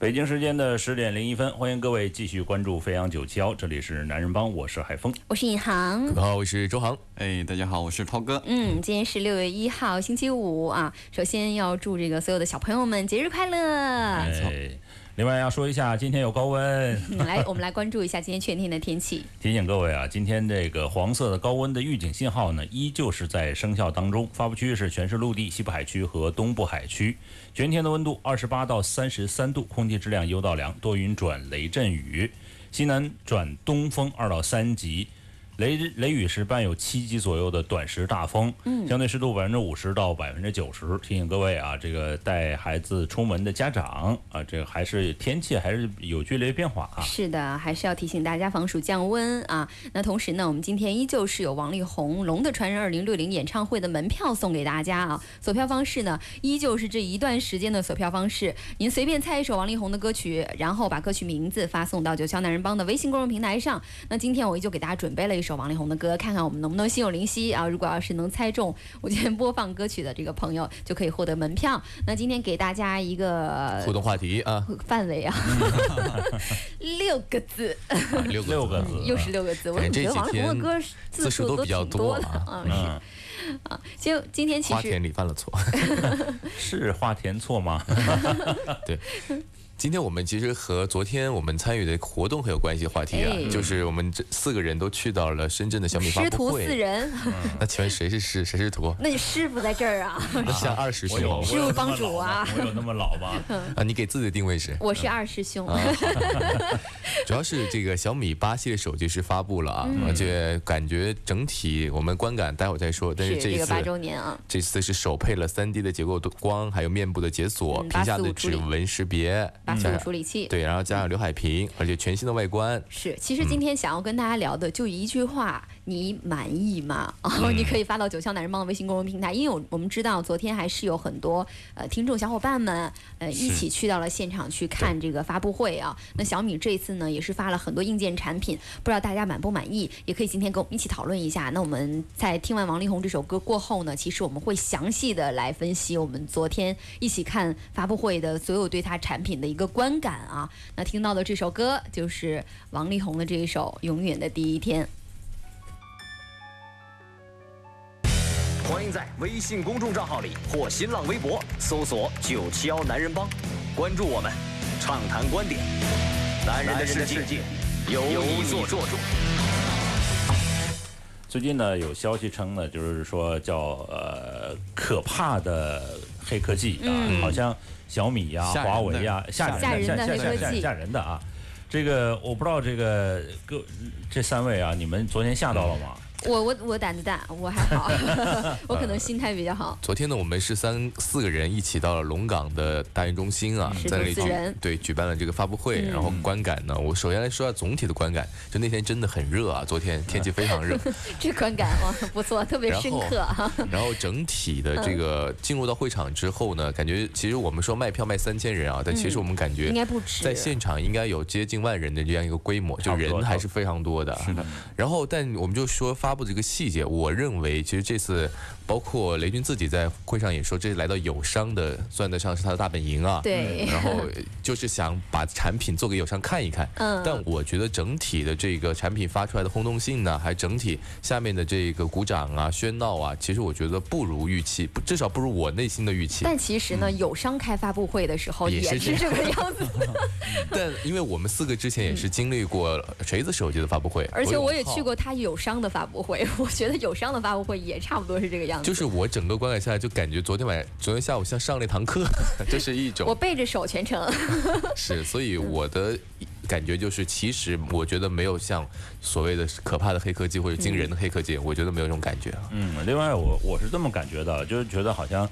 北京时间的十点零一分，欢迎各位继续关注飞扬九七幺，这里是男人帮，我是海峰，我是尹航，各位好，我是周航，哎，大家好，我是涛哥。嗯，今天是六月一号，星期五啊。首先要祝这个所有的小朋友们节日快乐。哎，另外要说一下，今天有高温。来，我们来关注一下今天全天的天气。提醒各位啊，今天这个黄色的高温的预警信号呢，依旧是在生效当中。发布区域是全市陆地、西部海区和东部海区。全天的温度二十八到三十三度，空气质量优到良，多云转雷阵雨，西南转东风二到三级。雷雷雨是伴有七级左右的短时大风，嗯，相对湿度百分之五十到百分之九十。提醒各位啊，这个带孩子出门的家长啊，这个还是天气还是有剧烈变化啊。是的，还是要提醒大家防暑降温啊。那同时呢，我们今天依旧是有王力宏《龙的传人》二零六零演唱会的门票送给大家啊。索票方式呢，依旧是这一段时间的索票方式。您随便猜一首王力宏的歌曲，然后把歌曲名字发送到九霄男人帮的微信公众平台上。那今天我依旧给大家准备了一首。王力宏的歌，看看我们能不能心有灵犀啊！如果要是能猜中我今天播放歌曲的这个朋友，就可以获得门票。那今天给大家一个互动话题啊，范围 啊，六个字，六六个字，又是六个字。我觉得王力宏的歌字数都比较多的啊，是啊。就今天其实花田里犯了错，是花田错吗？对。今天我们其实和昨天我们参与的活动很有关系的话题啊，就是我们这四个人都去到了深圳的小米发布会。师徒四人，那请问谁是师，谁是徒？那你师傅在这儿啊？那 像二师兄，师傅帮主啊？我有那么老吗？啊，你给自己的定位是？我是二师兄。主要是这个小米八系列手机是发布了啊，而且感觉整体我们观感待会儿再说。但是这一次八周年啊，这次是首配了三 D 的结构光，还有面部的解锁，屏下的指纹识别。处理器。对，然后加上刘海屏，而且全新的外观。是。其实今天想要跟大家聊的就一句话：你满意吗？哦，你可以发到九霄男人帮的微信公众平台，因为我我们知道昨天还是有很多呃听众小伙伴们呃一起去到了现场去看这个发布会啊。那小米这一次呢也是发了很多硬件产品，不知道大家满不满意？也可以今天跟我们一起讨论一下。那我们在听完王力宏这首歌过后呢，其实我们会详细的来分析我们昨天一起看发布会的所有对它产品的一个观。感啊！那听到的这首歌就是王力宏的这一首《永远的第一天》。欢迎在微信公众账号里或新浪微博搜索“九七幺男人帮”，关注我们，畅谈观点。男人的世界由你做主。最近呢，有消息称呢，就是说叫呃可怕的黑科技啊，好像。小米呀，华为呀，吓人的黑科技，吓人的啊！这个我不知道，这个各这三位啊，你们昨天吓到了吗？我我我胆子大，我还好，我可能心态比较好。昨天呢，我们是三四个人一起到了龙岗的大运中心啊，在那里举对举办了这个发布会，然后观感呢，我首先来说下总体的观感，就那天真的很热啊，昨天天气非常热，这观感哇 不错，特别深刻哈。然后整体的这个进入到会场之后呢，感觉其实我们说卖票卖三千人啊，但其实我们感觉应该不止，在现场应该有接近万人的这样一个规模，就人还是非常多的。是的。然后但我们就说发。发布这个细节，我认为其实这次包括雷军自己在会上也说，这来到友商的算得上是他的大本营啊。对。然后就是想把产品做给友商看一看。嗯。但我觉得整体的这个产品发出来的轰动性呢，还整体下面的这个鼓掌啊、喧闹啊，其实我觉得不如预期，不至少不如我内心的预期。但其实呢，友商开发布会的时候也是这个样子。但因为我们四个之前也是经历过锤子手机的发布会，而且我也去过他友商的发布。会，我觉得友商的发布会也差不多是这个样子。就是我整个观感下来，就感觉昨天晚昨天下午像上了一堂课，这是一种。我背着手全程。是，所以我的感觉就是，其实我觉得没有像所谓的可怕的黑科技或者惊人的黑科技，我觉得没有这种感觉啊。嗯，另外我我是这么感觉的，就是觉得好像。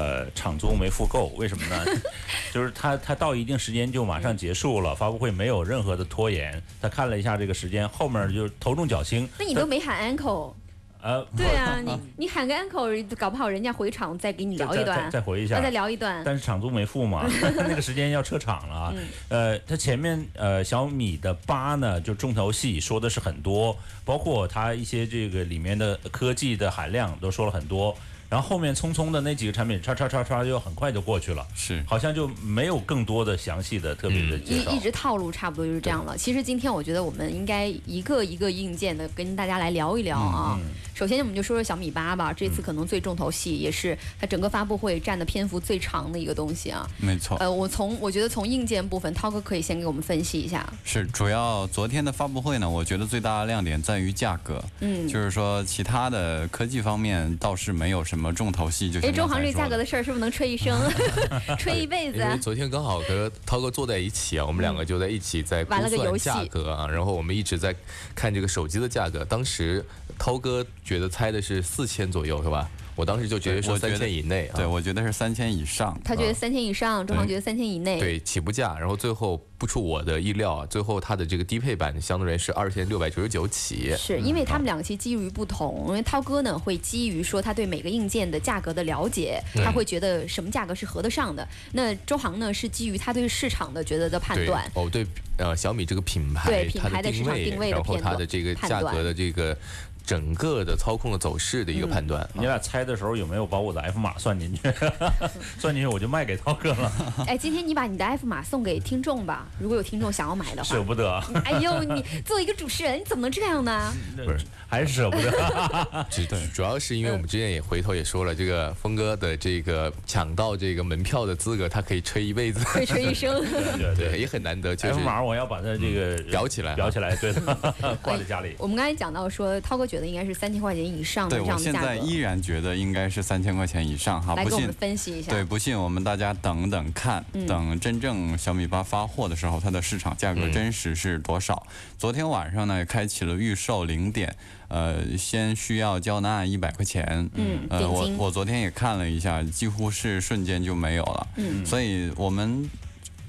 呃场租没付够，为什么呢？就是他他到一定时间就马上结束了，发布会没有任何的拖延。他看了一下这个时间，后面就头重脚轻。那你都没喊 uncle。呃，对啊，你你喊个 uncle，搞不好人家回场再给你聊一段，再回一下，再聊一段。但是场租没付嘛，那个时间要撤场了。呃，他前面呃小米的八呢，就重头戏说的是很多，包括它一些这个里面的科技的含量都说了很多。然后后面匆匆的那几个产品，叉叉叉叉就很快就过去了，是，好像就没有更多的详细的特别的介绍。一一直套路差不多就是这样了。其实今天我觉得我们应该一个一个硬件的跟大家来聊一聊啊。首先我们就说说小米八吧，这次可能最重头戏，也是它整个发布会占的篇幅最长的一个东西啊。没错。呃，我从我觉得从硬件部分，涛哥可以先给我们分析一下。是，主要昨天的发布会呢，我觉得最大的亮点在于价格。嗯。就是说其他的科技方面倒是没有什么重头戏就。哎，中航这价格的事儿是不是能吹一生，吹一辈子？因为昨天刚好和涛哥坐在一起啊，我们两个就在一起在估算价格啊，然后我们一直在看这个手机的价格。当时涛哥觉得猜的是四千左右，是吧？我当时就觉得说三千以内，啊对我觉得是三千以上。他觉得三千以上，周航觉得三千以内。对起步价，然后最后不出我的意料啊，最后它的这个低配版相对而言是二千六百九十九起。是因为他们两个其实基于不同，因为涛哥呢会基于说他对每个硬件的价格的了解，他会觉得什么价格是合得上的。那周航呢是基于他对市场的觉得的判断。哦，对，呃，小米这个品牌，对品牌的市场定位，然后它的这个价格的这个。整个的操控的走势的一个判断，你俩猜的时候有没有把我的 F 码算进去？算进去我就卖给涛哥了。哎，今天你把你的 F 码送给听众吧，如果有听众想要买的话。舍不得。哎呦，你作为一个主持人，你怎么能这样呢？不是，还是舍不得。对，主要是因为我们之前也回头也说了，这个峰哥的这个抢到这个门票的资格，他可以吹一辈子，可以吹一生。对对，也很难得。F 码我要把它这个裱起来，裱起来，对的，挂在家里。我们刚才讲到说，涛哥觉得应该是三千块钱以上的这样的价格。对，我现在依然觉得应该是三千块钱以上哈。来给我们分析一下。对，不信我们大家等等看，等真正小米八发货的时候，它的市场价格真实是多少？昨天晚上呢，开启了预售零点，呃，先需要交纳一百块钱。嗯，呃，我我昨天也看了一下，几乎是瞬间就没有了。嗯，所以我们。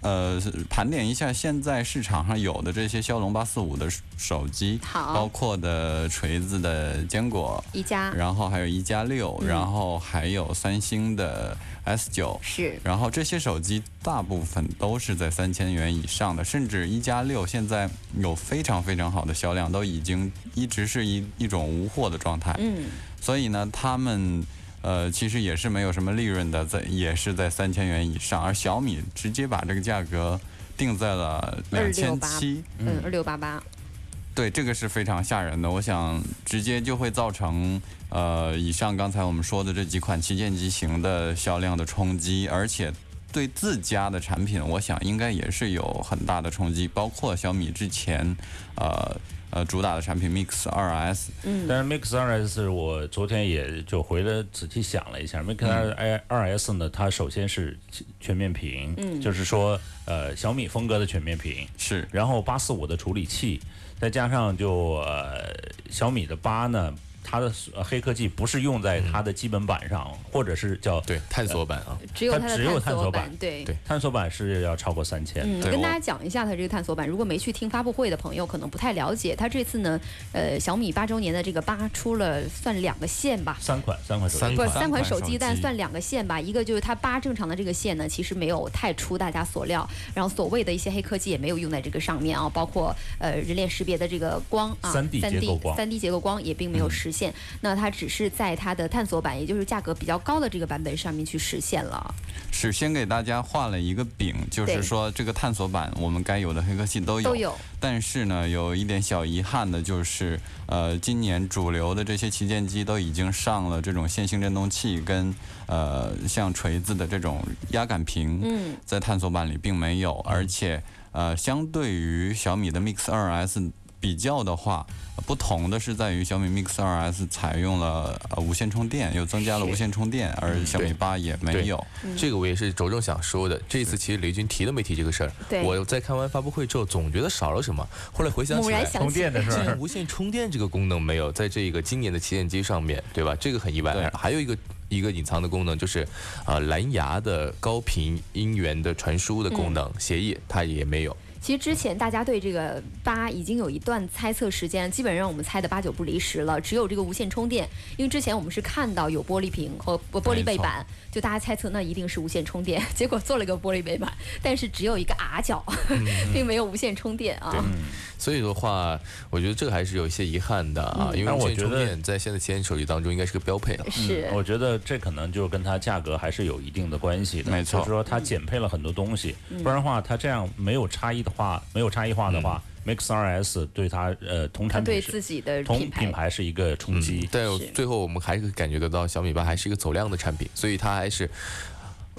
呃，盘点一下现在市场上有的这些骁龙八四五的手机，好，包括的锤子的坚果一加，然后还有一加六，然后还有三星的 S 九，是，然后这些手机大部分都是在三千元以上的，甚至一加六现在有非常非常好的销量，都已经一直是一一种无货的状态，嗯，所以呢，他们。呃，其实也是没有什么利润的，在也是在三千元以上，而小米直接把这个价格定在了两千七，嗯，二六八八，对，这个是非常吓人的，我想直接就会造成呃以上刚才我们说的这几款旗舰机型的销量的冲击，而且对自家的产品，我想应该也是有很大的冲击，包括小米之前，呃。呃，主打的产品 Mix 2S，嗯，但是 Mix 2S 我昨天也就回来仔细想了一下，Mix 2S 呢，它首先是全面屏，嗯，就是说呃小米风格的全面屏是，然后八四五的处理器，再加上就呃小米的八呢。它的黑科技不是用在它的基本版上，或者是叫对探索版啊，只有它只有探索版，对。对，探索版是要超过三千。嗯，跟大家讲一下它这个探索版，如果没去听发布会的朋友，可能不太了解。它这次呢，呃，小米八周年的这个八出了算两个线吧，三款三款手机，不是三款手机，但算两个线吧。一个就是它八正常的这个线呢，其实没有太出大家所料，然后所谓的一些黑科技也没有用在这个上面啊，包括呃人脸识别的这个光啊，三 D 结构光，三 D 结构光也并没有实现。那它只是在它的探索版，也就是价格比较高的这个版本上面去实现了。是先给大家画了一个饼，就是说这个探索版我们该有的黑科技都有。都有。但是呢，有一点小遗憾的就是，呃，今年主流的这些旗舰机都已经上了这种线性振动器跟呃像锤子的这种压感屏。嗯。在探索版里并没有，而且呃，相对于小米的 Mix 2S。比较的话，不同的是在于小米 Mix 2S 采用了呃无线充电，又增加了无线充电，而小米八也没有。这个我也是着重想说的。这次其实雷军提都没提这个事儿。我在看完发布会之后，总觉得少了什么。后来回想起来，充电的事儿，无线充电这个功能没有在这个今年的旗舰机上面对吧？这个很意外。还有一个。一个隐藏的功能，就是呃蓝牙的高频音源的传输的功能协议，它也没有。其实之前大家对这个八已经有一段猜测时间，基本上我们猜的八九不离十了。只有这个无线充电，因为之前我们是看到有玻璃屏和玻璃背板，就大家猜测那一定是无线充电，结果做了个玻璃背板，但是只有一个 R 角，并没有无线充电啊。所以的话，我觉得这个还是有一些遗憾的啊，因为无线充电在现在旗舰手机当中应该是个标配了。是，我觉得这可能就跟它价格还是有一定的关系的。没错，就是说它减配了很多东西，不然的话它这样没有差异的话，没有差异化的话，Mix R S 对它呃同产品对自己的同品牌是一个冲击。但最后我们还是感觉得到小米八还是一个走量的产品，所以它还是。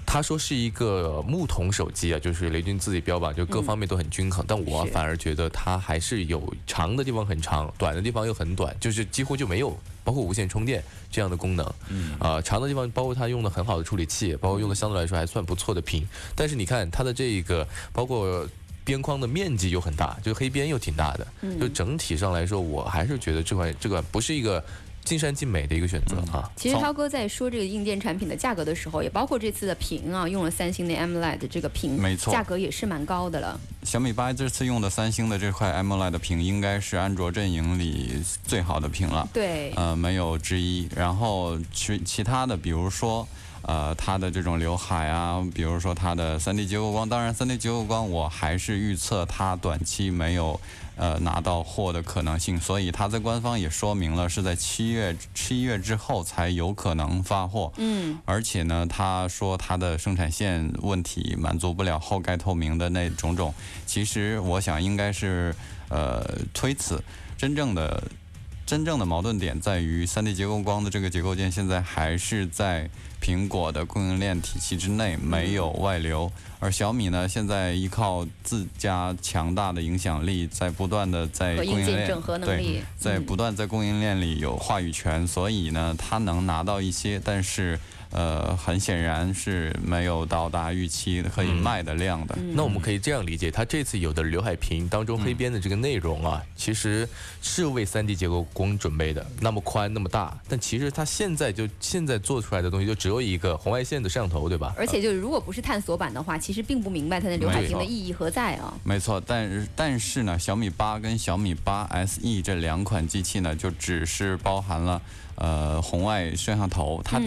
他说是一个木桶手机啊，就是雷军自己标榜，就各方面都很均衡。但我反而觉得它还是有长的地方很长，短的地方又很短，就是几乎就没有包括无线充电这样的功能。嗯，啊，长的地方包括它用的很好的处理器，包括用的相对来说还算不错的屏。但是你看它的这个，包括边框的面积又很大，就黑边又挺大的。就整体上来说，我还是觉得这款这款不是一个。尽善尽美的一个选择啊！其实涛哥在说这个硬件产品的价格的时候，也包括这次的屏啊，用了三星的 AMOLED 这个屏，没错，价格也是蛮高的了。小米八这次用的三星的这块 AMOLED 屏，应该是安卓阵营里最好的屏了，对，呃，没有之一。然后其其他的，比如说。呃，它的这种刘海啊，比如说它的 3D 结构光，当然 3D 结构光我还是预测它短期没有呃拿到货的可能性，所以它在官方也说明了是在七月七月之后才有可能发货。嗯，而且呢，他说它的生产线问题满足不了后盖透明的那种种，其实我想应该是呃推辞，真正的。真正的矛盾点在于三 D 结构光的这个结构件现在还是在苹果的供应链体系之内，没有外流。而小米呢，现在依靠自家强大的影响力，在不断的在供应链对，在不断在供应链里有话语权，所以呢，它能拿到一些，但是。呃，很显然是没有到达预期可以卖的量的。那我们可以这样理解，它这次有的刘海屏当中黑边的这个内容啊，其实是为 3D 结构工准备的，那么宽那么大，但其实它现在就现在做出来的东西就只有一个红外线的摄像头，对吧？而且就是如果不是探索版的话，其实并不明白它的刘海屏的意义何在啊。没错，但是但是呢，小米八跟小米八 SE 这两款机器呢，就只是包含了呃红外摄像头，它。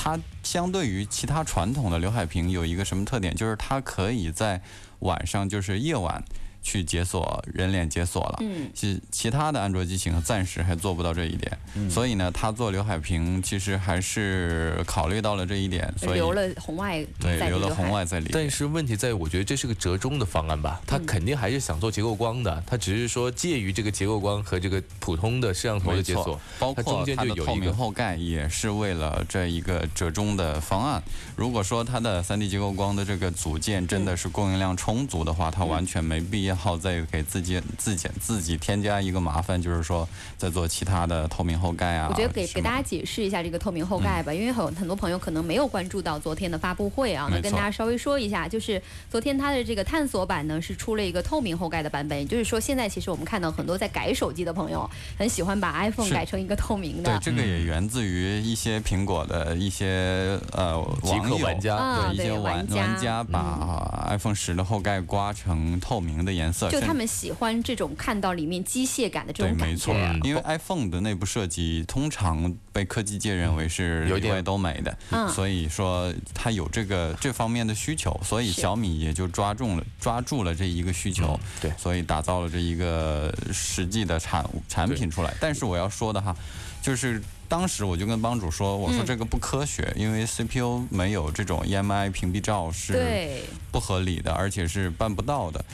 它相对于其他传统的刘海屏有一个什么特点？就是它可以在晚上，就是夜晚。去解锁人脸解锁了，嗯，其其他的安卓机型暂时还做不到这一点，嗯，所以呢，它做刘海屏其实还是考虑到了这一点，所以留了红外，对，留了红外在里。但是问题在于，我觉得这是个折中的方案吧，它肯定还是想做结构光的，它只是说介于这个结构光和这个普通的摄像头的解锁，包括中间就有透明后盖也是为了这一个折中的方案。如果说它的 3D 结构光的这个组件真的是供应量充足的话，它完全没必要。好，再给自己自己自己添加一个麻烦，就是说在做其他的透明后盖啊。我觉得给给大家解释一下这个透明后盖吧，因为很很多朋友可能没有关注到昨天的发布会啊，那跟大家稍微说一下，就是昨天它的这个探索版呢是出了一个透明后盖的版本，也就是说现在其实我们看到很多在改手机的朋友很喜欢把 iPhone 改成一个透明的。对，这个也源自于一些苹果的一些呃网友玩家，对一些玩玩家把 iPhone 十的后盖刮成透明的颜。就他们喜欢这种看到里面机械感的这种感觉。对，没错。因为 iPhone 的内部设计通常被科技界认为是有点都美的，所以说它有这个这方面的需求，所以小米也就抓中了抓住了这一个需求，对，所以打造了这一个实际的产产品出来。但是我要说的哈，就是当时我就跟帮主说，我说这个不科学，因为 CPU 没有这种 EMI 屏蔽罩是不合理的，而且是办不到的。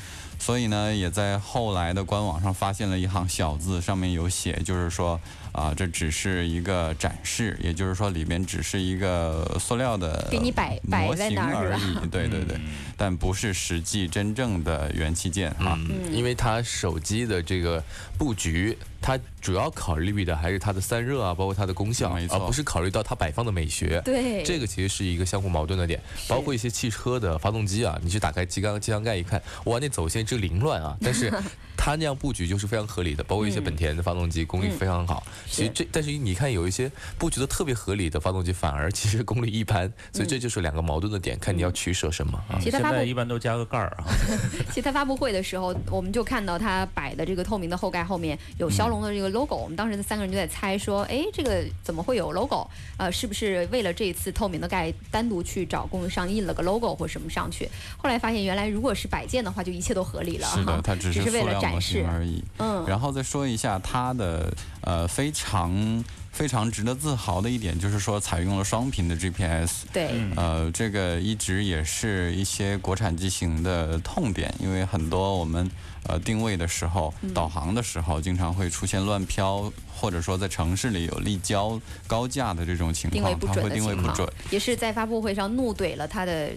所以呢，也在后来的官网上发现了一行小字，上面有写，就是说。啊，这只是一个展示，也就是说里面只是一个塑料的给你摆摆在那儿而已。对对对，但不是实际真正的元器件啊。嗯，因为它手机的这个布局，它主要考虑的还是它的散热啊，包括它的功效，而不是考虑到它摆放的美学。对，这个其实是一个相互矛盾的点。包括一些汽车的发动机啊，你去打开机缸机箱盖一看，哇，那走线这凌乱啊！但是它那样布局就是非常合理的。包括一些本田的发动机功率非常好。其实这，但是你看有一些布局的特别合理的发动机，反而其实功率一般，所以这就是两个矛盾的点，看你要取舍什么啊。现在一般都加个盖儿啊。其实他发布会的时候，我们就看到他摆的这个透明的后盖后面有骁龙的这个 logo，我们当时三个人就在猜说，哎，这个怎么会有 logo？呃，是不是为了这一次透明的盖单独去找供应商印了个 logo 或什么上去？后来发现原来如果是摆件的话，就一切都合是的，它只是塑料模型而已。嗯，然后再说一下它的呃非常。非常值得自豪的一点就是说，采用了双频的 GPS。对。呃，这个一直也是一些国产机型的痛点，因为很多我们呃定位的时候、导航的时候，经常会出现乱飘。或者说在城市里有立交高架的这种情况，它会定位不准，也是在发布会上怒怼了他的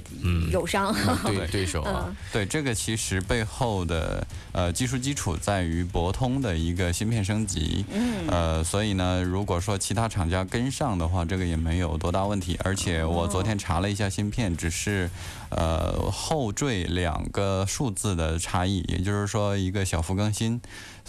友商对对手啊。对这个其实背后的呃技术基础在于博通的一个芯片升级，嗯呃，所以呢，如果说其他厂家跟上的话，这个也没有多大问题。而且我昨天查了一下芯片，只是呃后缀两个数字的差异，也就是说一个小幅更新。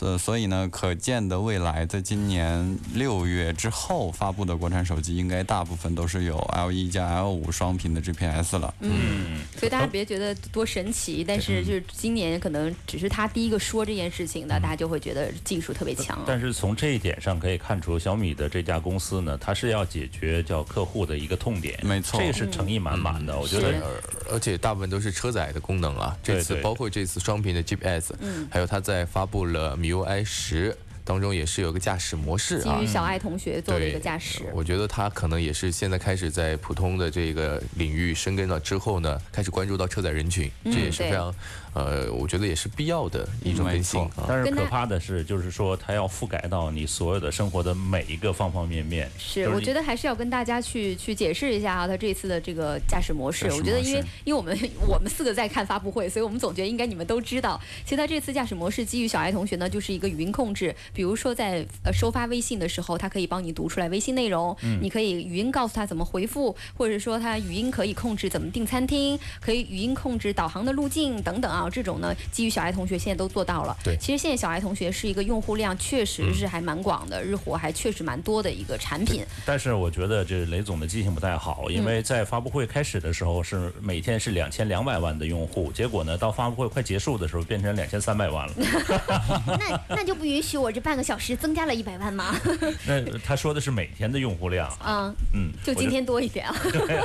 呃，所以呢，可见的未来，在今年六月之后发布的国产手机，应该大部分都是有 L 一加 L 五双屏的 GPS 了。嗯，所以大家别觉得多神奇，但是就是今年可能只是他第一个说这件事情的，大家就会觉得技术特别强。但是从这一点上可以看出，小米的这家公司呢，它是要解决叫客户的一个痛点。没错，这是诚意满满的。我觉得，而且大部分都是车载的功能啊。这次包括这次双屏的 GPS，还有它在发布了。MIUI 十当中也是有个驾驶模式啊，基于小爱同学做的一个驾驶。我觉得他可能也是现在开始在普通的这个领域深耕了之后呢，开始关注到车载人群，这也是非常。呃，我觉得也是必要的一种更新，但是可怕的是，就是说它要覆盖到你所有的生活的每一个方方面面。是，我觉得还是要跟大家去 去解释一下啊，它这次的这个驾驶模式。我觉得，因为因为我们 我们四个在看发布会，所以我们总觉得应该你们都知道。其实它这次驾驶模式基于小爱同学呢，就是一个语音控制。比如说在呃收发微信的时候，它可以帮你读出来微信内容，你可以语音告诉他怎么回复，或者说它语音可以控制怎么订餐厅，可以语音控制导航的路径等等啊。这种呢，基于小爱同学现在都做到了。对，其实现在小爱同学是一个用户量确实是还蛮广的，日活还确实蛮多的一个产品。但是我觉得这雷总的记性不太好，因为在发布会开始的时候是每天是两千两百万的用户，结果呢到发布会快结束的时候变成两千三百万了。那那就不允许我这半个小时增加了一百万吗？那他说的是每天的用户量。啊嗯，就今天多一点啊。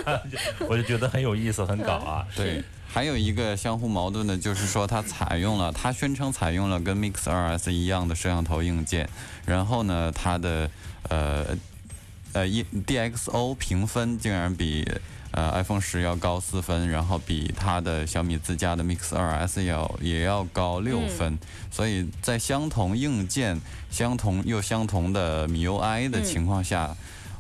我就觉得很有意思，很搞啊。对。还有一个相互矛盾的，就是说它采用了，它宣称采用了跟 Mix 2S 一样的摄像头硬件，然后呢，它的呃呃 DXO 评分竟然比呃 iPhone 十要高四分，然后比它的小米自家的 Mix 2S 要也要高六分，所以在相同硬件、相同又相同的 MIUI 的情况下。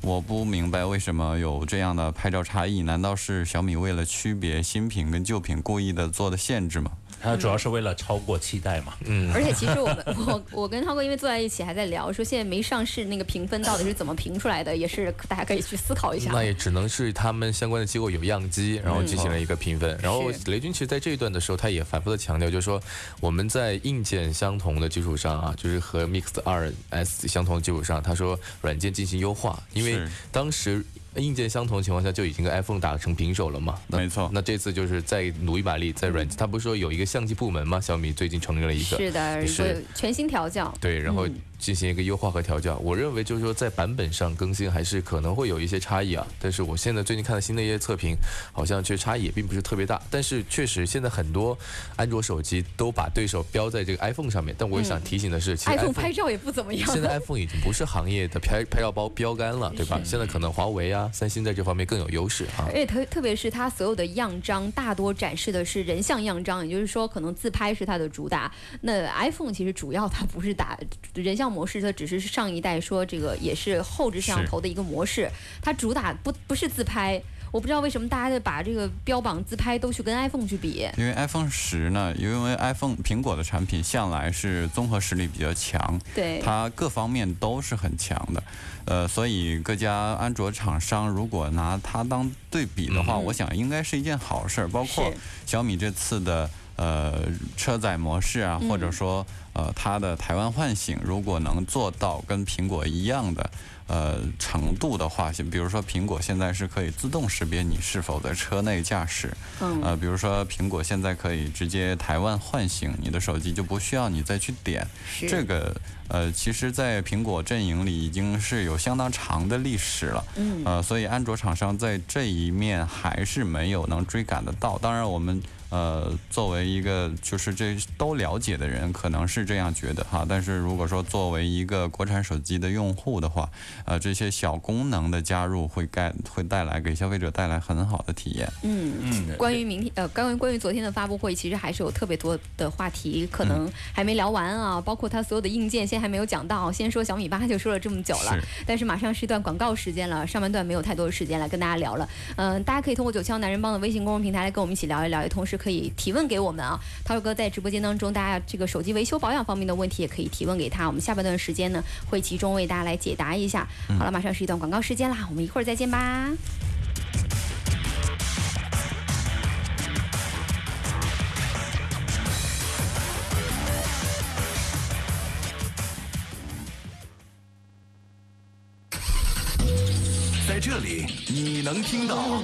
我不明白为什么有这样的拍照差异？难道是小米为了区别新品跟旧品故意的做的限制吗？它主要是为了超过期待嘛。嗯。而且其实我们我我跟涛哥因为坐在一起还在聊，说现在没上市那个评分到底是怎么评出来的，也是大家可以去思考一下。那也只能是他们相关的机构有样机，然后进行了一个评分。然后雷军其实在这一段的时候，他也反复的强调，就是说我们在硬件相同的基础上啊，就是和 Mix 二 S 相同的基础上，他说软件进行优化，因为当时。硬件相同的情况下就已经跟 iPhone 打成平手了嘛？没错。那这次就是再努一把力，在软件，他不是说有一个相机部门吗？小米最近成立了一个，是的，是全新调教。对，然后。进行一个优化和调教，我认为就是说在版本上更新还是可能会有一些差异啊。但是我现在最近看的新的一些测评，好像其实差异也并不是特别大。但是确实现在很多安卓手机都把对手标在这个 iPhone 上面。但我也想提醒的是，其实 iPhone 拍照也不怎么样。现在 iPhone 已经不是行业的拍拍照包标杆了，对吧？现在可能华为啊、三星在这方面更有优势啊。而且特特别是它所有的样张大多展示的是人像样张，也就是说可能自拍是它的主打。那 iPhone 其实主要它不是打人像模式，它只是。上一代说这个也是后置摄像头的一个模式，它主打不不是自拍，我不知道为什么大家把这个标榜自拍都去跟 iPhone 去比。因为 iPhone 十呢，因为 iPhone 苹果的产品向来是综合实力比较强，对，它各方面都是很强的，呃，所以各家安卓厂商如果拿它当对比的话，我想应该是一件好事儿。包括小米这次的。呃车载模式啊，或者说呃它的台湾唤醒，如果能做到跟苹果一样的。呃，程度的话，比如说苹果现在是可以自动识别你是否在车内驾驶，嗯，呃，比如说苹果现在可以直接台湾唤醒你的手机，就不需要你再去点。这个呃，其实，在苹果阵营里已经是有相当长的历史了，嗯，呃，所以安卓厂商在这一面还是没有能追赶得到。当然，我们。呃，作为一个就是这都了解的人，可能是这样觉得哈。但是如果说作为一个国产手机的用户的话，呃，这些小功能的加入会带会带来给消费者带来很好的体验。嗯嗯。关于明天呃，关于关于昨天的发布会，其实还是有特别多的话题，可能还没聊完啊。包括它所有的硬件，现在还没有讲到。先说小米八就说了这么久了，但是马上是一段广告时间了，上半段没有太多的时间来跟大家聊了。嗯，大家可以通过九七男人帮的微信公众平台来跟我们一起聊一聊，也同时。可以提问给我们啊，涛哥在直播间当中，大家这个手机维修保养方面的问题也可以提问给他。我们下半段时间呢，会集中为大家来解答一下。好了，马上是一段广告时间啦，我们一会儿再见吧。在这里，你能听到。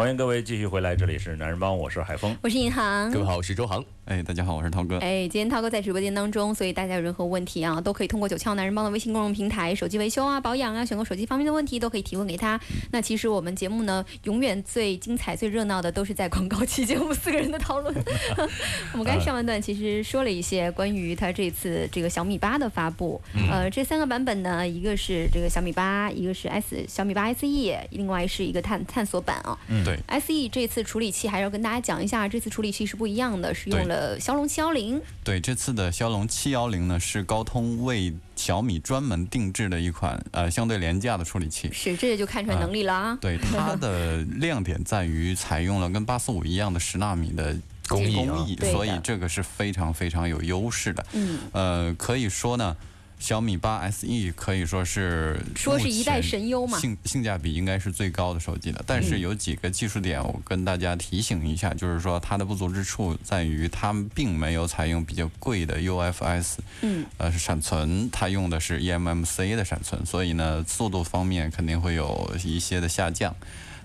欢迎各位继续回来，这里是男人帮，我是海峰，我是银行，各位好，我是周航。哎，大家好，我是涛哥。哎，今天涛哥在直播间当中，所以大家有任何问题啊，都可以通过九窍男人帮的微信公众平台，手机维修啊、保养啊、选购手机方面的问题，都可以提问给他。那其实我们节目呢，永远最精彩、最热闹的都是在广告期间，我 们四个人的讨论。我们刚才上半段其实说了一些关于他这次这个小米八的发布。呃，这三个版本呢，一个是这个小米八，一个是 S 小米八 SE，另外是一个探探索版啊。嗯，对。SE 这次处理器还要跟大家讲一下，这次处理器是不一样的，是用了骁龙七幺零。对，这次的骁龙七幺零呢，是高通为小米专门定制的一款呃相对廉价的处理器。是，这也就看出来能力了啊。对，它的亮点在于采用了跟八四五一样的十纳米的工艺，工艺，所以这个是非常非常有优势的。嗯，呃，可以说呢。小米八 SE 可以说是说是一代神优嘛，性性价比应该是最高的手机了。但是有几个技术点，我跟大家提醒一下，就是说它的不足之处在于它并没有采用比较贵的 UFS，嗯，呃闪存，它用的是 eMMC 的闪存，所以呢速度方面肯定会有一些的下降。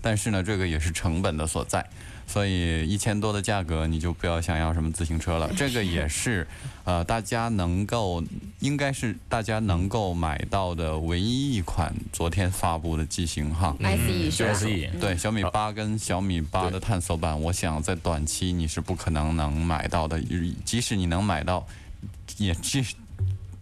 但是呢这个也是成本的所在。所以一千多的价格，你就不要想要什么自行车了。这个也是，呃，大家能够，应该是大家能够买到的唯一一款昨天发布的机型哈。SE 是 SE 对小米八跟小米八的探索版，我想在短期你是不可能能买到的，即使你能买到，也只。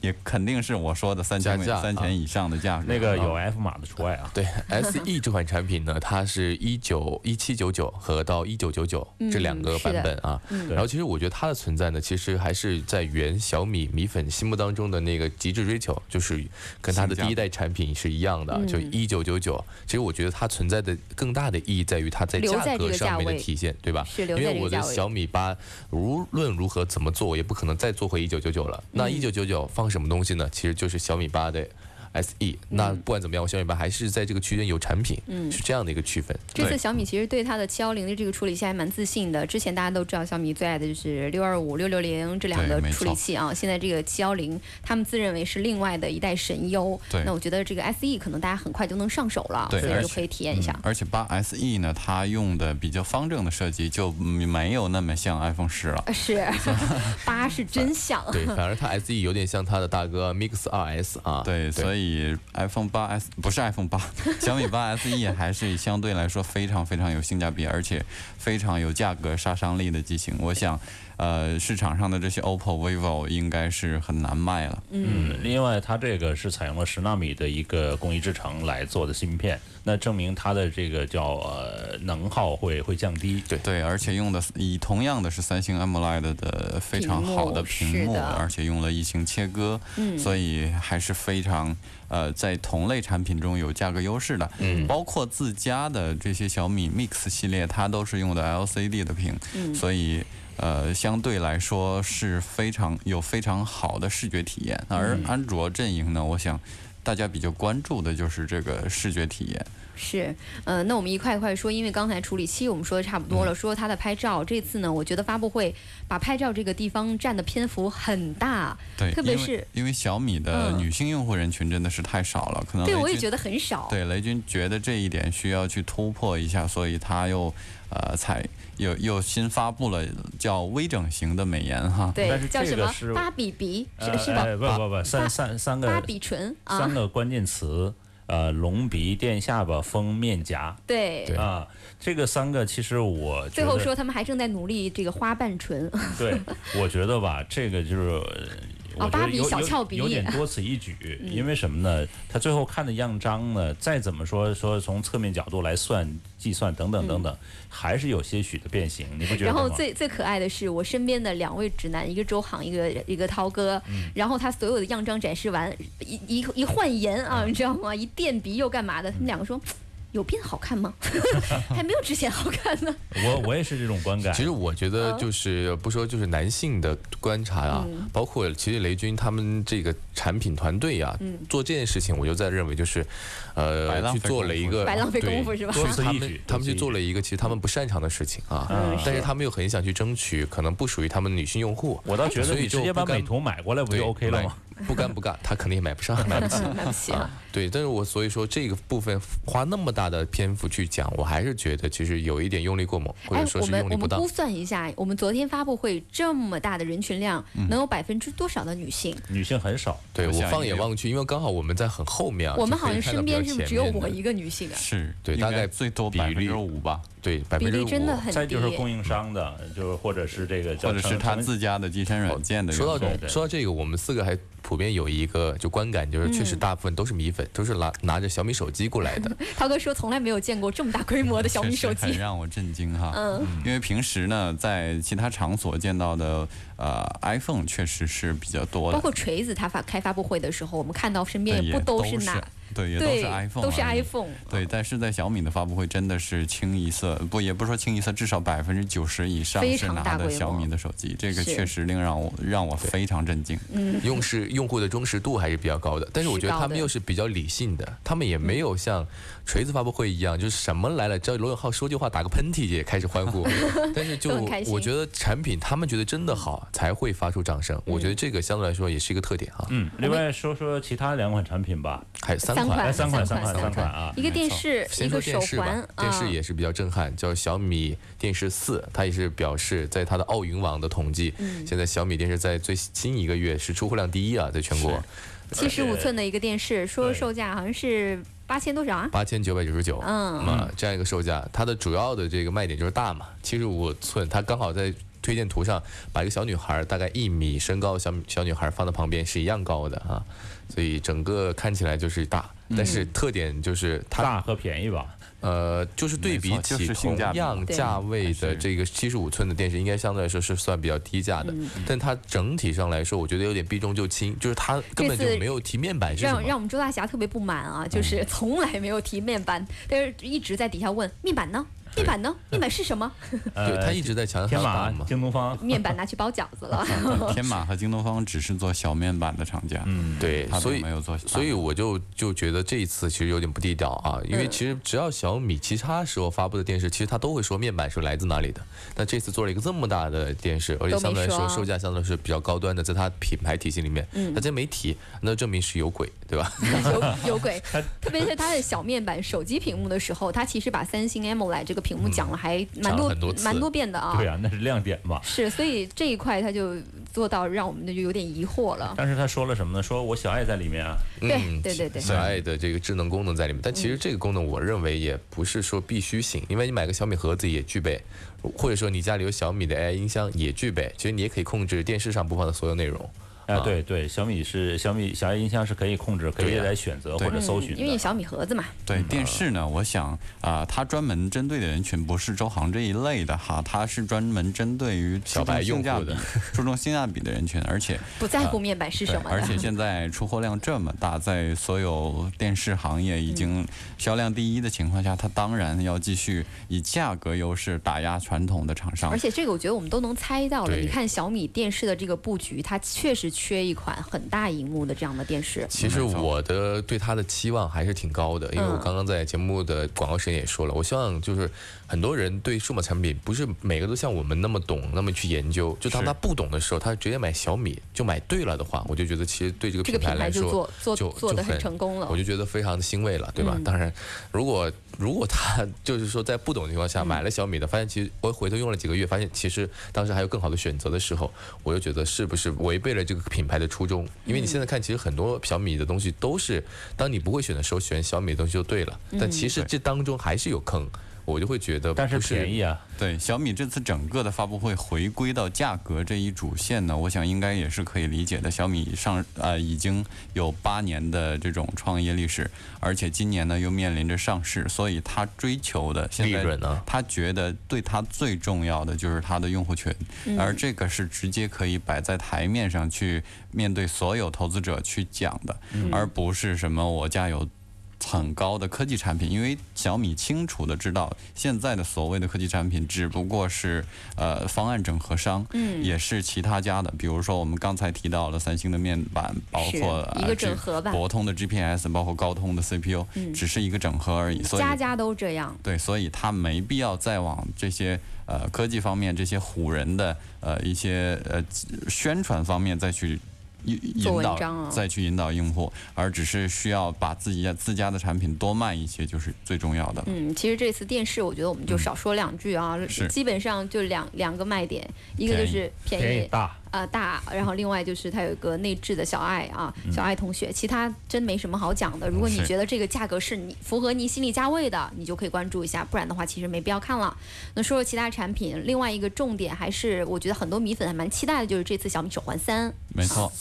也肯定是我说的三千三千以上的价格，那个有 F 码的除外啊。对，SE 这款产品呢，它是一九一七九九和到一九九九这两个版本啊。然后其实我觉得它的存在呢，其实还是在原小米米粉心目当中的那个极致追求，就是跟它的第一代产品是一样的，就一九九九。其实我觉得它存在的更大的意义在于它在价格上面的体现，对吧？因为我的小米八无论如何怎么做，我也不可能再做回一九九九了。那一九九九放。什么东西呢？其实就是小米八的。SE，那不管怎么样，我小米八还是在这个区间有产品，嗯，是这样的一个区分。这次小米其实对它的七幺零的这个处理器还蛮自信的。之前大家都知道小米最爱的就是六二五、六六零这两个处理器啊，现在这个七幺零，他们自认为是另外的一代神优。对，那我觉得这个 SE 可能大家很快就能上手了，所以就可以体验一下。而且八 SE 呢，它用的比较方正的设计，就没有那么像 iPhone 十了。是，八是真像。对，反而它 SE 有点像它的大哥 Mix 二 S 啊。对，所以 iPhone。八 S 不是 iPhone 八，小米八 SE 还是相对来说非常非常有性价比，而且非常有价格杀伤力的机型。我想。呃，市场上的这些 OPPO、vivo 应该是很难卖了。嗯，另外它这个是采用了十纳米的一个工艺制成来做的芯片，那证明它的这个叫呃能耗会会降低。对对，而且用的以同样的是三星 AMOLED 的非常好的屏幕，而且用了异形切割，嗯，所以还是非常呃在同类产品中有价格优势的。嗯，包括自家的这些小米 Mix 系列，它都是用的 LCD 的屏，嗯，所以。呃，相对来说是非常有非常好的视觉体验，而安卓阵营呢，我想大家比较关注的就是这个视觉体验。是，呃，那我们一块一块说，因为刚才处理器我们说的差不多了，说它的拍照，这次呢，我觉得发布会把拍照这个地方占的篇幅很大，对，特别是因为小米的女性用户人群真的是太少了，可能对我也觉得很少，对雷军觉得这一点需要去突破一下，所以他又呃才又又新发布了叫微整形的美颜哈，对，叫什么芭比鼻是是吧？不不不，三三三个芭比唇，三个关键词。呃，隆鼻、垫下巴、封面颊，对啊，这个三个其实我最后说他们还正在努力这个花瓣唇。对，我觉得吧，这个就是。哦，芭比小翘鼻有点 多此一举，因为什么呢？他最后看的样张呢，再怎么说说从侧面角度来算计算等等等等，还是有些许的变形，你不觉得然后最最可爱的是我身边的两位直男，一个周航，一个一个涛哥。然后他所有的样张展示完，一一一换颜啊，你知道吗？一垫鼻又干嘛的？他们两个说。有变好看吗？还没有之前好看呢。我我也是这种观感。其实我觉得就是不说就是男性的观察啊，包括其实雷军他们这个产品团队啊，做这件事情，我就在认为就是，呃，去做了一个白浪费功夫是吧？他们他们去做了一个其实他们不擅长的事情啊，但是他们又很想去争取可能不属于他们女性用户。我倒觉得你直接把美图买过来不就 OK 了吗？不干不干，他肯定也买不上，买不起，买不起啊！对，但是我所以说这个部分花那么大的篇幅去讲，我还是觉得其实有一点用力过猛，或者说是用力不当。我们估算一下，我们昨天发布会这么大的人群量，能有百分之多少的女性？女性很少。对我放眼望去，因为刚好我们在很后面啊，我们好像身边是不是只有我一个女性啊？是对，大概最多百分之五吧。对，百分之五。再就是供应商的，就是或者是这个，或者是他自家的金山软件的。说到说到这个，我们四个还。普遍有一个就观感，就是确实大部分都是米粉，都是拿拿着小米手机过来的。涛哥说从来没有见过这么大规模的小米 手机，很让我震惊哈。嗯，因为平时呢，在其他场所见到的呃 iPhone 确实是比较多的，包括锤子他发开发布会的时候，我们看到身边也不都是拿。对，也都是 iPhone，都是 iPhone。对，但是在小米的发布会真的是清一色，不，也不说清一色，至少百分之九十以上是拿的小米的手机，这个确实令让我让我非常震惊。嗯，用是用户的忠实度还是比较高的，但是我觉得他们又是比较理性的，他们也没有像锤子发布会一样，就是什么来了，只要罗永浩说句话，打个喷嚏也开始欢呼。但是就我觉得产品他们觉得真的好才会发出掌声，我觉得这个相对来说也是一个特点哈。嗯，另外说说其他两款产品吧，还有三。三款，三款，三款，三款啊！一个电视，一个手环。电视也是比较震撼，叫小米电视四，它也是表示在它的奥云网的统计，现在小米电视在最新一个月是出货量第一啊，在全国。七十五寸的一个电视，说售价好像是八千多少啊？八千九百九十九。嗯，啊，这样一个售价，它的主要的这个卖点就是大嘛，七十五寸，它刚好在推荐图上把一个小女孩，大概一米身高小小女孩放在旁边是一样高的啊。所以整个看起来就是大，但是特点就是它大和便宜吧。呃，就是对比起同样价位的这个七十五寸的电视，应该相对来说是算比较低价的。但它整体上来说，我觉得有点避重就轻，就是它根本就没有提面板。让让我们周大侠特别不满啊，就是从来没有提面板，但是一直在底下问面板呢。面板呢？面板是什么？对他一直在强调天马、京东方。面板拿去包饺子了。天马和京东方只是做小面板的厂家。嗯，对，所以没有做。所以我就就觉得这一次其实有点不地道啊，因为其实只要小米其他时候发布的电视，其实他都会说面板是来自哪里的。那这次做了一个这么大的电视，而且相对来说售价相对是比较高端的，在它品牌体系里面，他这没提，那证明是有鬼，对吧？有有鬼。特别是它的小面板手机屏幕的时候，它其实把三星 AMOLED 这个屏幕讲了还蛮多蛮多遍的啊。对啊，那是亮点嘛。是，所以这一块它就做到让我们的就有点疑惑了。但是他说了什么呢？说我小爱在里面啊。对对对对。小爱的这个智能功能在里面，但其实这个功能我认为也不是说必须性，因为你买个小米盒子也具备，或者说你家里有小米的 AI 音箱也具备，其实你也可以控制电视上播放的所有内容。啊，对对，小米是小米小爱音箱是可以控制，可以来选择或者搜寻因为小米盒子嘛。对电视呢，我想啊，它专门针对的人群不是周航这一类的哈，它是专门针对于小白用户的、注重性价比的人群，而且不在乎面板是什么。而且现在出货量这么大，在所有电视行业已经销量第一的情况下，它当然要继续以价格优势打压传统的厂商。而且这个我觉得我们都能猜到了，你看小米电视的这个布局，它确实。缺一款很大荧幕的这样的电视。其实我的对它的期望还是挺高的，因为我刚刚在节目的广告时间也说了，我希望就是很多人对数码产品不是每个都像我们那么懂，那么去研究。就当他不懂的时候，他直接买小米就买对了的话，我就觉得其实对这个品牌来说就做做的很成功了。我就觉得非常的欣慰了，对吧？当然，如果如果他就是说在不懂的情况下买了小米的，发现其实我回头用了几个月，发现其实当时还有更好的选择的时候，我就觉得是不是违背了这个品牌的初衷？因为你现在看，其实很多小米的东西都是，当你不会选的时候，选小米的东西就对了。但其实这当中还是有坑。我就会觉得，但是便宜啊。对小米这次整个的发布会回归到价格这一主线呢，我想应该也是可以理解的。小米上呃已经有八年的这种创业历史，而且今年呢又面临着上市，所以他追求的利润呢，他觉得对他最重要的就是他的用户群，而这个是直接可以摆在台面上去面对所有投资者去讲的，而不是什么我家有。很高的科技产品，因为小米清楚的知道，现在的所谓的科技产品只不过是呃方案整合商，嗯，也是其他家的，比如说我们刚才提到了三星的面板，包括一个整合吧，博通的 GPS，包括高通的 CPU，只是一个整合而已，所以家家都这样。对，所以它没必要再往这些呃科技方面、这些唬人的呃一些呃宣传方面再去。引引导再去引导用户，而只是需要把自己自家的产品多卖一些，就是最重要的。嗯，其实这次电视，我觉得我们就少说两句啊，基本上就两两个卖点，一个就是便宜大啊大，然后另外就是它有一个内置的小爱啊，小爱同学，其他真没什么好讲的。如果你觉得这个价格是你符合你心理价位的，你就可以关注一下，不然的话其实没必要看了。那说说其他产品，另外一个重点还是我觉得很多米粉还蛮期待的，就是这次小米手环三。没错。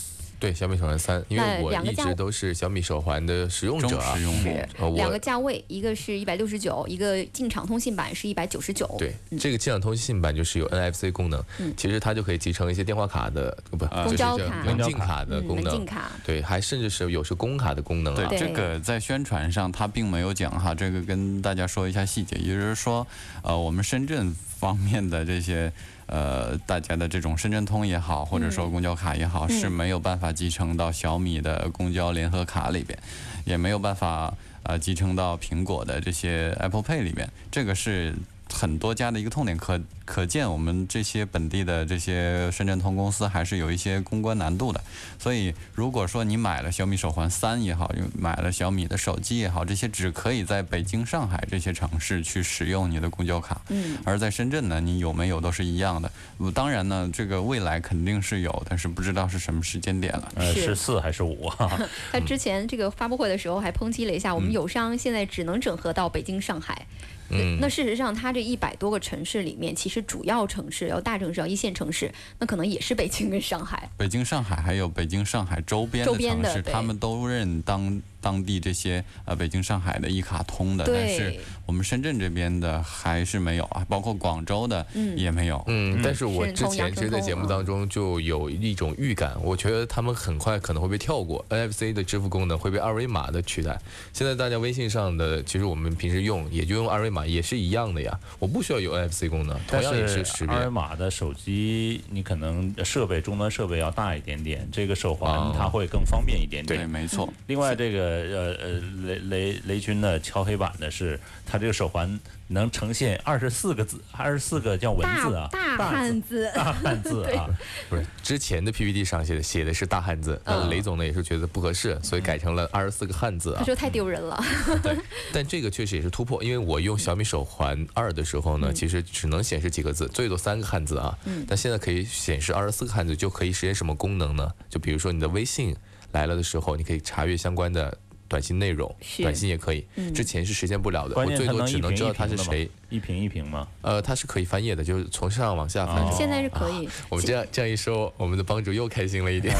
对小米手环三，因为我一直都是小米手环的使用者啊。是两个价位，一个是一百六十九，一个进场通信版是一百九十九。对，这个进场通信版就是有 NFC 功能，其实它就可以集成一些电话卡的不，公交卡、门禁卡的功能。门禁卡。对，还甚至是有是公卡的功能。对，这个在宣传上它并没有讲哈，这个跟大家说一下细节，也就是说，呃，我们深圳方面的这些。呃，大家的这种深圳通也好，或者说公交卡也好，是没有办法集成到小米的公交联合卡里边，也没有办法呃集成到苹果的这些 Apple Pay 里面，这个是。很多家的一个痛点，可可见我们这些本地的这些深圳通公司还是有一些公关难度的。所以，如果说你买了小米手环三也好，买了小米的手机也好，这些只可以在北京、上海这些城市去使用你的公交卡。嗯。而在深圳呢，你有没有都是一样的。当然呢，这个未来肯定是有，但是不知道是什么时间点了。呃，是四还是五？他之前这个发布会的时候还抨击了一下，我们友商现在只能整合到北京、上海。嗯，那事实上，它这一百多个城市里面，其实主要城市，要大城市，要一线城市，那可能也是北京跟上海。北京、上海还有北京、上海周边的城市，他们都认当。当地这些呃北京、上海的一卡通的，但是我们深圳这边的还是没有啊，包括广州的也没有。嗯，但是我之前其实在节目当中就有一种预感，我觉得他们很快可能会被跳过，NFC 的支付功能会被二维码的取代。现在大家微信上的，其实我们平时用也就用二维码，也是一样的呀。我不需要有 NFC 功能，同样也是识别。二维码的手机，你可能设备终端设备要大一点点，这个手环它会更方便一点点。对，没错。另外这个。呃呃雷雷雷军呢敲黑板的是，他这个手环能呈现二十四个字，二十四个叫文字啊，大汉字，大汉字 啊，不是之前的 PPT 上写的写的是大汉字，那雷总呢也是觉得不合适，所以改成了二十四个汉字啊。他说太丢人了。对，但这个确实也是突破，因为我用小米手环二的时候呢，其实只能显示几个字，最多三个汉字啊。嗯。但现在可以显示二十四个汉字，就可以实现什么功能呢？就比如说你的微信来了的时候，你可以查阅相关的。短信内容，短信也可以，之前是实现不了的，我最多只能知道他是谁。一瓶一瓶吗？呃，它是可以翻页的，就是从上往下翻。现在是可以。我们这样这样一说，我们的帮主又开心了一点。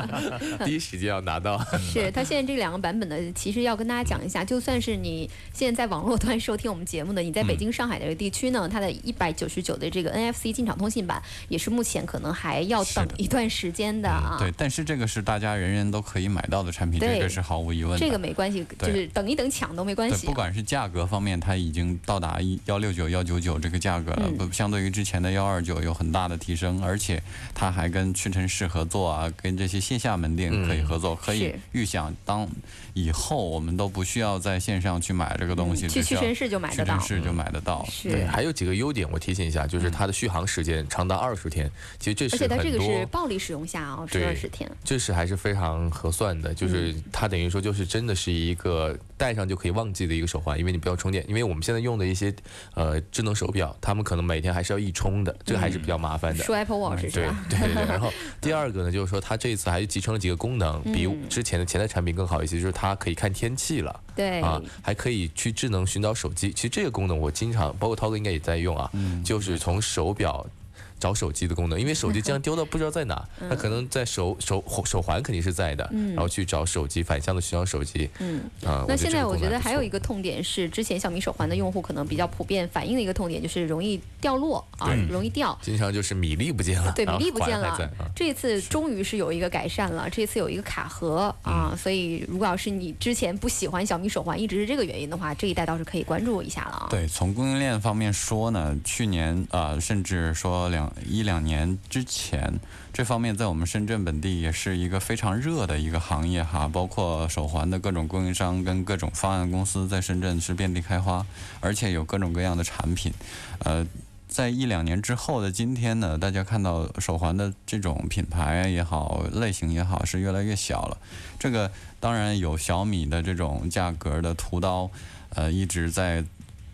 第一时间要拿到。是 他现在这两个版本呢，其实要跟大家讲一下，就算是你现在在网络端收听我们节目的，你在北京、上海的这个地区呢，它的一百九十九的这个 NFC 进场通信版，也是目前可能还要等一段时间的啊。对，但是这个是大家人人都可以买到的产品，这个是毫无疑问的。这个没关系，就是等一等抢都没关系。不管是价格方面，它已经到达一。幺六九幺九九这个价格了，不相对于之前的幺二九有很大的提升，而且它还跟屈臣氏合作啊，跟这些线下门店可以合作，可以预想当以后我们都不需要在线上去买这个东西，去屈臣氏就买得到，屈臣氏就买得到。对，还有几个优点我提醒一下，就是它的续航时间长达二十天，其实这是而且它这个是暴力使用下啊，是二十天，这是还是非常合算的，就是它等于说就是真的是一个戴上就可以忘记的一个手环，因为你不要充电，因为我们现在用的一些。呃，智能手表，他们可能每天还是要一充的，这个还是比较麻烦的。说 Apple Watch 是吧？对对对。然后 第二个呢，就是说它这一次还集成了几个功能，比之前的前代产品更好一些，就是它可以看天气了。对。啊，还可以去智能寻找手机。其实这个功能我经常，包括涛哥应该也在用啊，就是从手表。找手机的功能，因为手机经常丢到不知道在哪，它可能在手手手环肯定是在的，然后去找手机反向的寻找手机。嗯啊，那现在我觉得还有一个痛点是，之前小米手环的用户可能比较普遍反映的一个痛点就是容易掉落啊，容易掉，经常就是米粒不见了。对，米粒不见了。这次终于是有一个改善了，这次有一个卡盒啊，所以如果要是你之前不喜欢小米手环，一直是这个原因的话，这一代倒是可以关注一下了啊。对，从供应链方面说呢，去年啊，甚至说两一两年。之前，这方面在我们深圳本地也是一个非常热的一个行业哈，包括手环的各种供应商跟各种方案公司在深圳是遍地开花，而且有各种各样的产品。呃，在一两年之后的今天呢，大家看到手环的这种品牌也好，类型也好，是越来越小了。这个当然有小米的这种价格的屠刀，呃，一直在。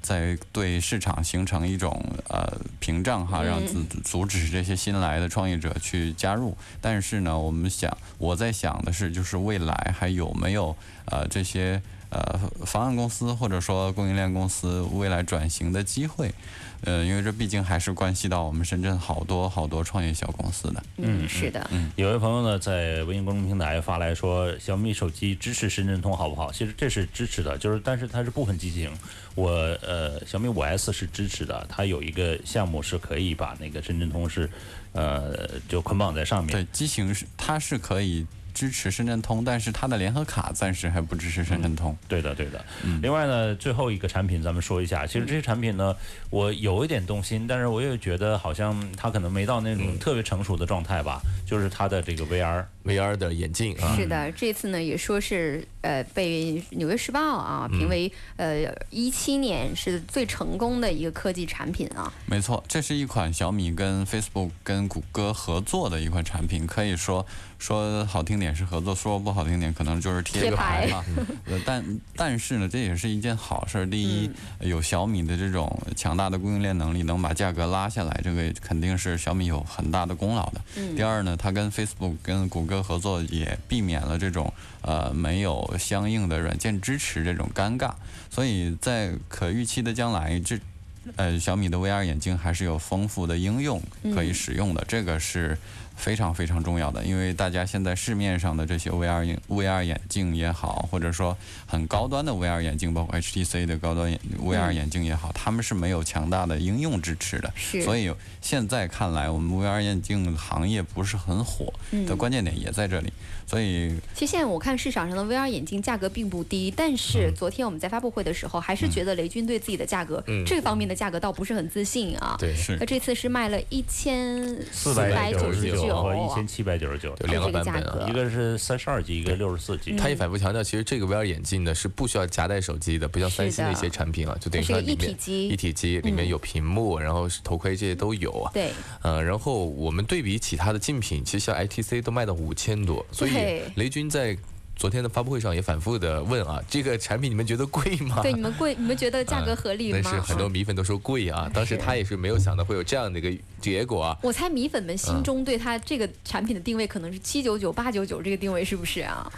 在对市场形成一种呃屏障哈，让阻阻止这些新来的创业者去加入。但是呢，我们想，我在想的是，就是未来还有没有呃这些呃方案公司或者说供应链公司未来转型的机会。呃，因为这毕竟还是关系到我们深圳好多好多创业小公司的。嗯，是的。嗯，有位朋友呢在微信公众平台发来说，小米手机支持深圳通好不好？其实这是支持的，就是但是它是部分机型。我呃，小米五 S 是支持的，它有一个项目是可以把那个深圳通是，呃，就捆绑在上面。对，机型是它是可以。支持深圳通，但是它的联合卡暂时还不支持深圳通。对的，对的。另外呢，最后一个产品咱们说一下，其实这些产品呢，我有一点动心，但是我也觉得好像它可能没到那种特别成熟的状态吧。就是它的这个 VR VR 的眼镜啊。是的，这次呢也说是呃被《纽约时报》啊评为呃一七年是最成功的一个科技产品啊。没错，这是一款小米跟 Facebook 跟谷歌合作的一款产品，可以说。说好听点是合作，说不好听点可能就是贴个牌嘛。呃，但但是呢，这也是一件好事。第一，有小米的这种强大的供应链能力，能把价格拉下来，这个肯定是小米有很大的功劳的。第二呢，它跟 Facebook、跟谷歌合作，也避免了这种呃没有相应的软件支持这种尴尬。所以在可预期的将来，这呃小米的 VR 眼镜还是有丰富的应用可以使用的。这个是。非常非常重要的，因为大家现在市面上的这些 VR 眼 VR 眼镜也好，或者说很高端的 VR 眼镜，包括 HTC 的高端 VR 眼镜也好，他们是没有强大的应用支持的。是。所以现在看来，我们 VR 眼镜行业不是很火的关键点也在这里。所以，其实现在我看市场上的 VR 眼镜价格并不低，但是昨天我们在发布会的时候，还是觉得雷军对自己的价格这方面的价格倒不是很自信啊。对，是。那这次是卖了一千四百九十九。和一千七百九十九，两个版本啊，一个是三十二 G，一个六十四 G。他也反复强调，其实这个 VR 眼镜呢是不需要夹带手机的，不像三星的一些产品啊，就等于说里面一体机里面有屏幕，然后头盔这些都有啊。对，嗯，然后我们对比其他的竞品，其实像 ITC 都卖到五千多，所以雷军在。昨天的发布会上也反复的问啊，这个产品你们觉得贵吗？对，你们贵，你们觉得价格合理吗？但是很多米粉都说贵啊，当时他也是没有想到会有这样的一个结果啊。我猜米粉们心中对他这个产品的定位可能是七九九、八九九这个定位是不是啊？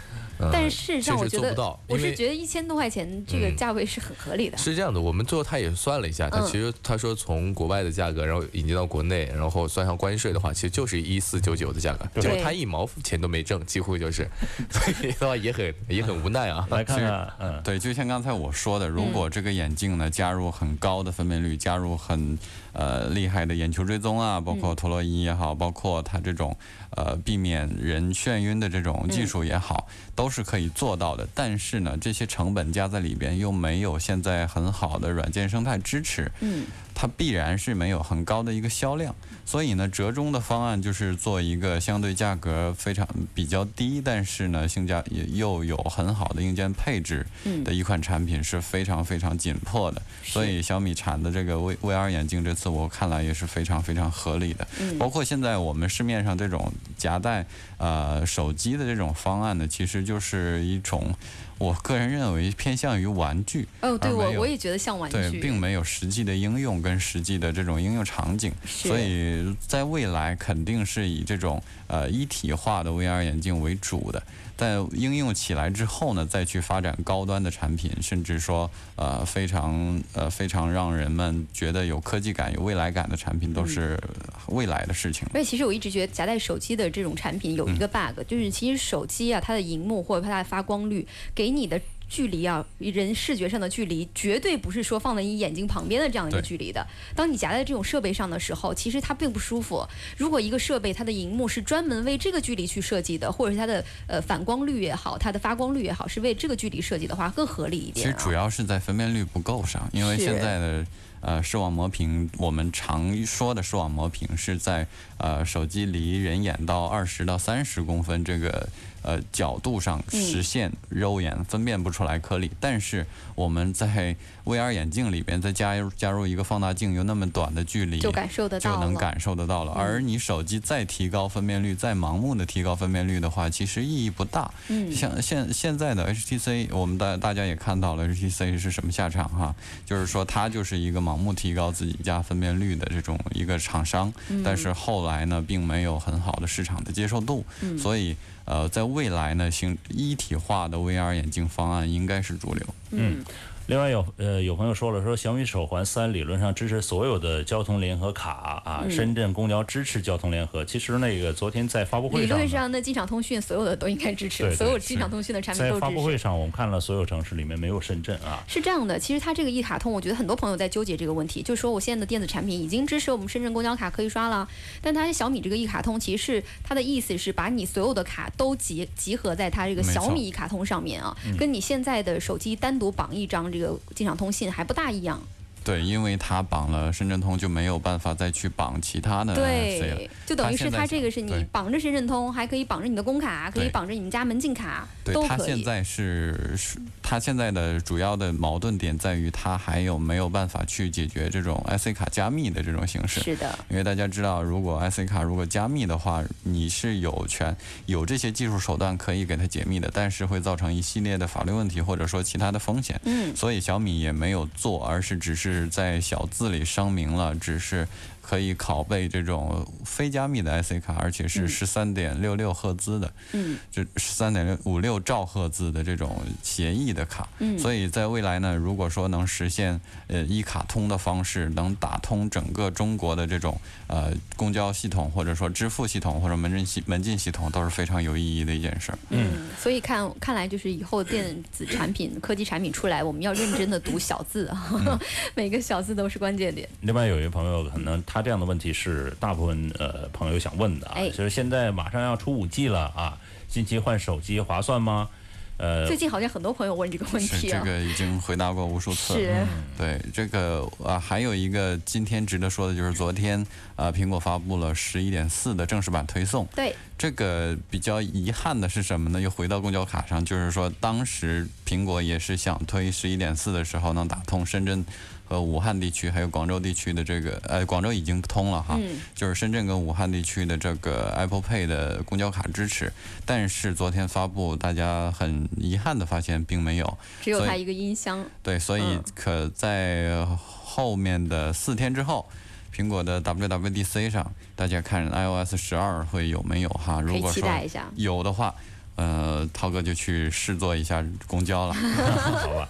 但是事实上，我觉得我是觉得一千多块钱这个价位是很合理的。是这样的，我们最后他也算了一下，他其实他说从国外的价格，然后引进到国内，然后算上关税的话，其实就是一四九九的价格，结果他一毛钱都没挣，几乎就是，所以的话也很也很无奈啊。来看看，嗯，对，就像刚才我说的，如果这个眼镜呢加入很高的分辨率，加入很呃厉害的眼球追踪啊，包括陀螺仪也好，包括它这种呃避免人眩晕的这种技术也好，都是可以做到的。但是呢，这些成本加在里边又没有现在很好的软件生态支持，嗯，它必然是没有很高的一个销量。所以呢，折中的方案就是做一个相对价格非常比较低，但是呢性价也又有很好的硬件配置的一款产品是非常非常紧迫的。所以小米产的这个 V VR 眼镜，这次我看来也是非常非常合理的。包括现在我们市面上这种夹带呃手机的这种方案呢，其实就是一种。我个人认为偏向于玩具哦，对我我也觉得像玩具，对，并没有实际的应用跟实际的这种应用场景，所以在未来肯定是以这种呃一体化的 VR 眼镜为主的。在应用起来之后呢，再去发展高端的产品，甚至说呃非常呃非常让人们觉得有科技感、有未来感的产品，都是未来的事情。所以其实我一直觉得夹带手机的这种产品有一个 bug，就是其实手机啊，它的荧幕或者它的发光率给给你的。距离啊，人视觉上的距离绝对不是说放在你眼睛旁边的这样一个距离的。当你夹在这种设备上的时候，其实它并不舒服。如果一个设备它的荧幕是专门为这个距离去设计的，或者是它的呃反光率也好，它的发光率也好，是为这个距离设计的话，更合理一点。其实主要是在分辨率不够上，因为现在的呃视网膜屏，我们常说的视网膜屏是在呃手机离人眼到二十到三十公分这个。呃，角度上实现肉眼分辨不出来颗粒，但是我们在 VR 眼镜里边再加入加入一个放大镜，有那么短的距离，就感受得到就能感受得到了。而你手机再提高分辨率，再盲目的提高分辨率的话，其实意义不大。嗯，像现现在的 HTC，我们大大家也看到了 HTC 是什么下场哈，就是说它就是一个盲目提高自己家分辨率的这种一个厂商，但是后来呢，并没有很好的市场的接受度，所以。呃，在未来呢，形一体化的 VR 眼镜方案应该是主流。嗯。另外有呃有朋友说了，说小米手环三理论上支持所有的交通联合卡啊，深圳公交支持交通联合。其实那个昨天在发布会上，理论上那机场通讯所有的都应该支持，所有机场通讯的产品都支持。在发布会上，我们看了所有城市里面没有深圳啊。是这样的，其实它这个一卡通，我觉得很多朋友在纠结这个问题，就是说我现在的电子产品已经支持我们深圳公交卡可以刷了，但它小米这个一卡通，其实是它的意思是把你所有的卡都集集合在它这个小米一卡通上面啊，跟你现在的手机单独绑一张这个机场通。信还不大一样。对，因为它绑了深圳通，就没有办法再去绑其他的。对，就等于是它这个是你绑着深圳通，还可以绑着你的工卡，可以绑着你们家门禁卡，都可以。它现在是是，它现在的主要的矛盾点在于，它还有没有办法去解决这种 IC 卡加密的这种形式？是的。因为大家知道，如果 IC 卡如果加密的话，你是有权有这些技术手段可以给它解密的，但是会造成一系列的法律问题或者说其他的风险。嗯。所以小米也没有做，而是只是。是在小字里声明了，只是。可以拷贝这种非加密的 IC 卡，而且是十三点六六赫兹的，嗯，就十三点六五六兆赫兹的这种协议的卡。嗯，所以在未来呢，如果说能实现呃一卡通的方式，能打通整个中国的这种呃公交系统，或者说支付系统或者门禁系门禁系统，都是非常有意义的一件事。嗯，所以看看来就是以后电子产品、科技产品出来，我们要认真的读小字啊，每个小字都是关键点。另外有一位朋友可能。他这样的问题是大部分呃朋友想问的啊，就是现在马上要出五 G 了啊，近期换手机划算吗？呃，最近好像很多朋友问这个问题啊，这个已经回答过无数次。了，对这个啊，还有一个今天值得说的就是昨天啊，苹果发布了十一点四的正式版推送。对，这个比较遗憾的是什么呢？又回到公交卡上，就是说当时苹果也是想推十一点四的时候能打通深圳。和武汉地区还有广州地区的这个，呃，广州已经通了哈，就是深圳跟武汉地区的这个 Apple Pay 的公交卡支持，但是昨天发布，大家很遗憾的发现并没有，只有它一个音箱。对，所以可在后面的四天之后，苹果的 WWDC 上，大家看 iOS 十二会有没有哈？如果说有的话。呃，涛哥就去试坐一下公交了，好吧。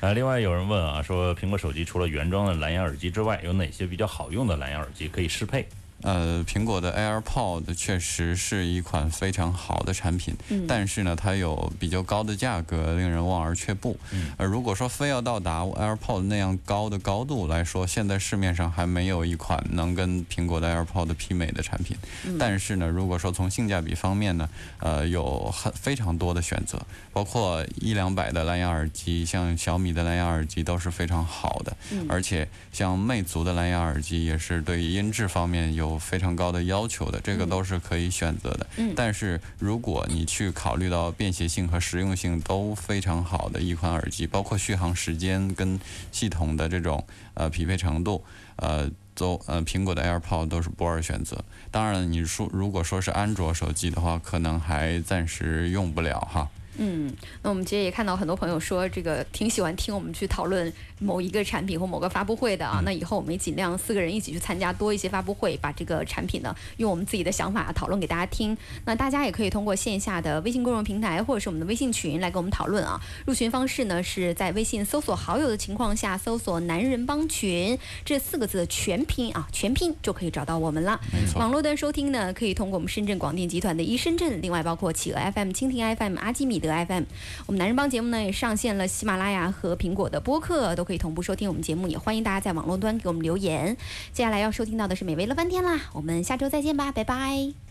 呃，另外有人问啊，说苹果手机除了原装的蓝牙耳机之外，有哪些比较好用的蓝牙耳机可以适配？呃，苹果的 AirPod 确实是一款非常好的产品，但是呢，它有比较高的价格，令人望而却步。呃，如果说非要到达 AirPod 那样高的高度来说，现在市面上还没有一款能跟苹果的 AirPod 媲美的产品。但是呢，如果说从性价比方面呢，呃，有很非常多的选择，包括一两百的蓝牙耳机，像小米的蓝牙耳机都是非常好的，而且像魅族的蓝牙耳机也是对音质方面有。有非常高的要求的，这个都是可以选择的。嗯，但是如果你去考虑到便携性和实用性都非常好的一款耳机，包括续航时间跟系统的这种呃匹配程度，呃，都呃苹果的 AirPod 都是不二选择。当然，你说如果说是安卓手机的话，可能还暂时用不了哈。嗯，那我们其实也看到很多朋友说，这个挺喜欢听我们去讨论某一个产品或某个发布会的啊。那以后我们也尽量四个人一起去参加多一些发布会，把这个产品呢用我们自己的想法讨论给大家听。那大家也可以通过线下的微信公众平台或者是我们的微信群来跟我们讨论啊。入群方式呢是在微信搜索好友的情况下搜索“男人帮群”这四个字的全拼啊，全拼就可以找到我们了。网络端收听呢可以通过我们深圳广电集团的一深圳，另外包括企鹅 FM、蜻蜓 FM、阿基米德。FM，我们男人帮节目呢也上线了喜马拉雅和苹果的播客，都可以同步收听我们节目。也欢迎大家在网络端给我们留言。接下来要收听到的是美味乐翻天啦，我们下周再见吧，拜拜。